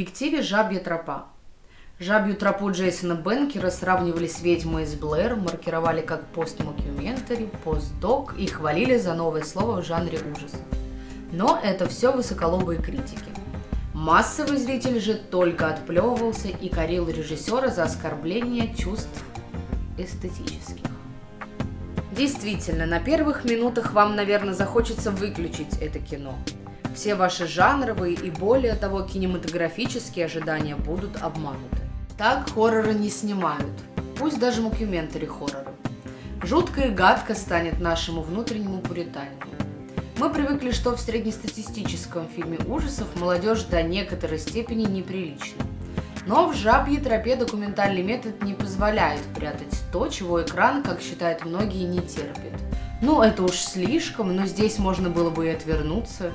объективе «Жабья тропа». Жабью тропу Джейсона Бенкера сравнивали с ведьмой из Блэр, маркировали как пост-мокюментари, постдок и хвалили за новое слово в жанре ужасов. Но это все высоколобые критики. Массовый зритель же только отплевывался и корил режиссера за оскорбление чувств эстетических. Действительно, на первых минутах вам, наверное, захочется выключить это кино. Все ваши жанровые и более того кинематографические ожидания будут обмануты. Так хорроры не снимают, пусть даже мокюментари хорроры. Жутко и гадко станет нашему внутреннему пуританину. Мы привыкли, что в среднестатистическом фильме ужасов молодежь до некоторой степени неприлична. Но в «Жабьей тропе» документальный метод не позволяет прятать то, чего экран, как считают многие, не терпит. Ну, это уж слишком, но здесь можно было бы и отвернуться.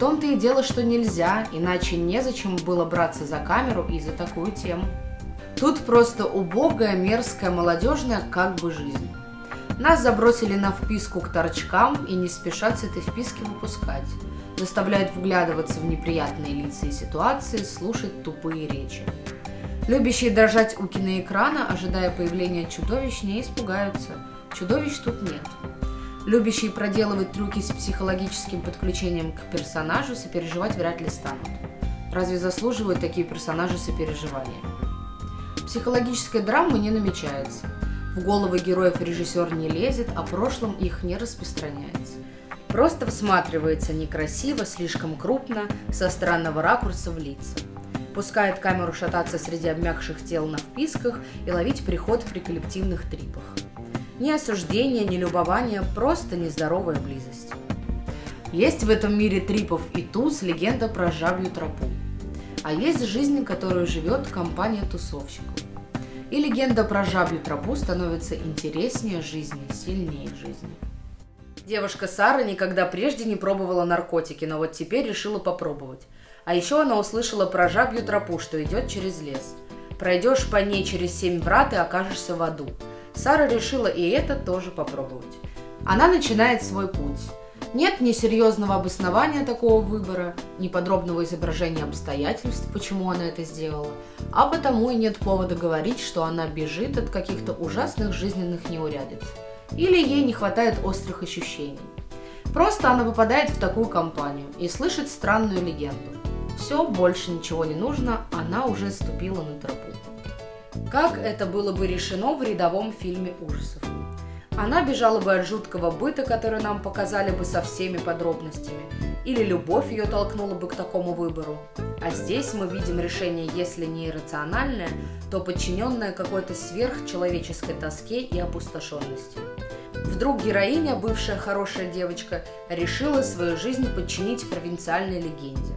Том-то и дело, что нельзя, иначе незачем было браться за камеру и за такую тему. Тут просто убогая, мерзкая, молодежная как бы жизнь. Нас забросили на вписку к торчкам и не спешат с этой вписки выпускать. Заставляют вглядываться в неприятные лица и ситуации, слушать тупые речи. Любящие дрожать у киноэкрана, ожидая появления чудовищ, не испугаются. Чудовищ тут нет. Любящие проделывать трюки с психологическим подключением к персонажу сопереживать вряд ли станут. Разве заслуживают такие персонажи сопереживания? Психологическая драма не намечается. В головы героев режиссер не лезет, а прошлом их не распространяется. Просто всматривается некрасиво, слишком крупно, со странного ракурса в лица. Пускает камеру шататься среди обмякших тел на вписках и ловить приход при коллективных трипах. Ни осуждения, ни любования, просто нездоровая близость. Есть в этом мире трипов и туз легенда про жабью тропу. А есть жизнь, которую живет компания тусовщиков. И легенда про жабью тропу становится интереснее жизни, сильнее жизни. Девушка Сара никогда прежде не пробовала наркотики, но вот теперь решила попробовать. А еще она услышала про жабью тропу, что идет через лес. Пройдешь по ней через семь врат и окажешься в аду. Сара решила и это тоже попробовать. Она начинает свой путь. Нет ни серьезного обоснования такого выбора, ни подробного изображения обстоятельств, почему она это сделала, а потому и нет повода говорить, что она бежит от каких-то ужасных жизненных неурядиц. Или ей не хватает острых ощущений. Просто она попадает в такую компанию и слышит странную легенду. Все, больше ничего не нужно, она уже ступила на тропу. Как это было бы решено в рядовом фильме ужасов? Она бежала бы от жуткого быта, который нам показали бы со всеми подробностями. Или любовь ее толкнула бы к такому выбору. А здесь мы видим решение, если не иррациональное, то подчиненное какой-то сверхчеловеческой тоске и опустошенности. Вдруг героиня, бывшая хорошая девочка, решила свою жизнь подчинить провинциальной легенде.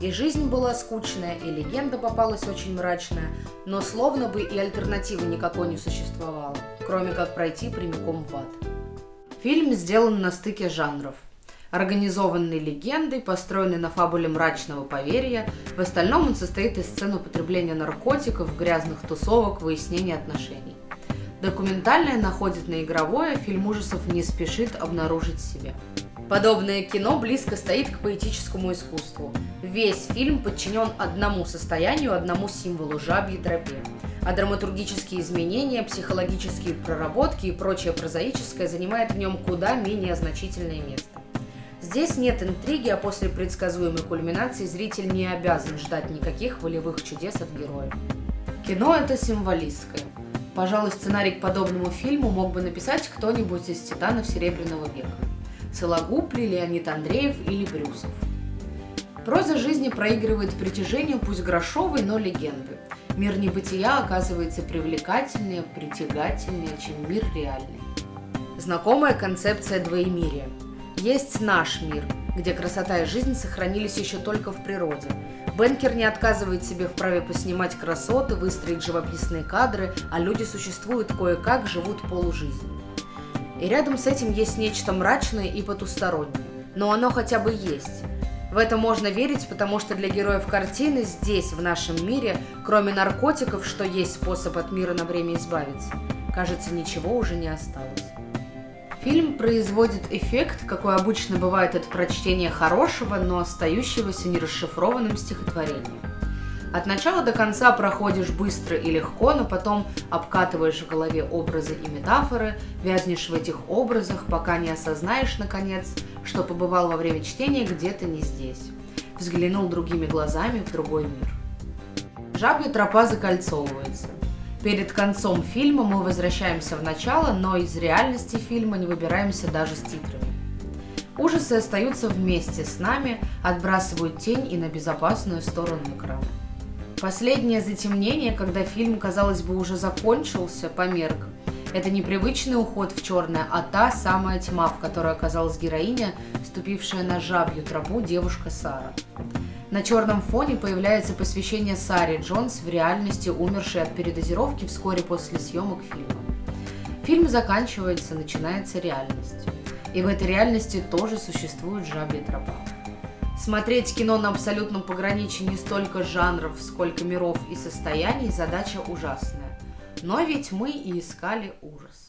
И жизнь была скучная, и легенда попалась очень мрачная, но словно бы и альтернативы никакой не существовало кроме как пройти прямиком в ад. Фильм сделан на стыке жанров. Организованный легендой, построенный на фабуле мрачного поверья, в остальном он состоит из сцен употребления наркотиков, грязных тусовок, выяснения отношений. Документальное находит на игровое, фильм ужасов не спешит обнаружить себя. Подобное кино близко стоит к поэтическому искусству. Весь фильм подчинен одному состоянию, одному символу – жабьей тропе а драматургические изменения, психологические проработки и прочее прозаическое занимает в нем куда менее значительное место. Здесь нет интриги, а после предсказуемой кульминации зритель не обязан ждать никаких волевых чудес от героя. Кино это символистское. Пожалуй, сценарий к подобному фильму мог бы написать кто-нибудь из титанов Серебряного века. Сологуб ли, Леонид Андреев или Брюсов. Проза жизни проигрывает притяжению, пусть грошовой, но легенды. Мир небытия оказывается привлекательнее, притягательнее, чем мир реальный. Знакомая концепция двоемирия. Есть наш мир, где красота и жизнь сохранились еще только в природе. Бенкер не отказывает себе в праве поснимать красоты, выстроить живописные кадры, а люди существуют кое-как, живут полужизнью. И рядом с этим есть нечто мрачное и потустороннее. Но оно хотя бы есть. В это можно верить, потому что для героев картины здесь, в нашем мире, кроме наркотиков, что есть способ от мира на время избавиться, кажется, ничего уже не осталось. Фильм производит эффект, какой обычно бывает от прочтения хорошего, но остающегося нерасшифрованным стихотворения. От начала до конца проходишь быстро и легко, но потом обкатываешь в голове образы и метафоры, вязнешь в этих образах, пока не осознаешь, наконец, что побывал во время чтения где-то не здесь. Взглянул другими глазами в другой мир. Жабья тропа закольцовывается. Перед концом фильма мы возвращаемся в начало, но из реальности фильма не выбираемся даже с титрами. Ужасы остаются вместе с нами, отбрасывают тень и на безопасную сторону экрана. Последнее затемнение, когда фильм, казалось бы, уже закончился, померк. Это непривычный уход в черное, а та самая тьма, в которой оказалась героиня, ступившая на жабью тропу девушка Сара. На черном фоне появляется посвящение Саре Джонс в реальности, умершей от передозировки вскоре после съемок фильма. Фильм заканчивается, начинается реальность. И в этой реальности тоже существует жабья тропа. Смотреть кино на абсолютном пограничье не столько жанров, сколько миров и состояний – задача ужасная. Но ведь мы и искали ужас.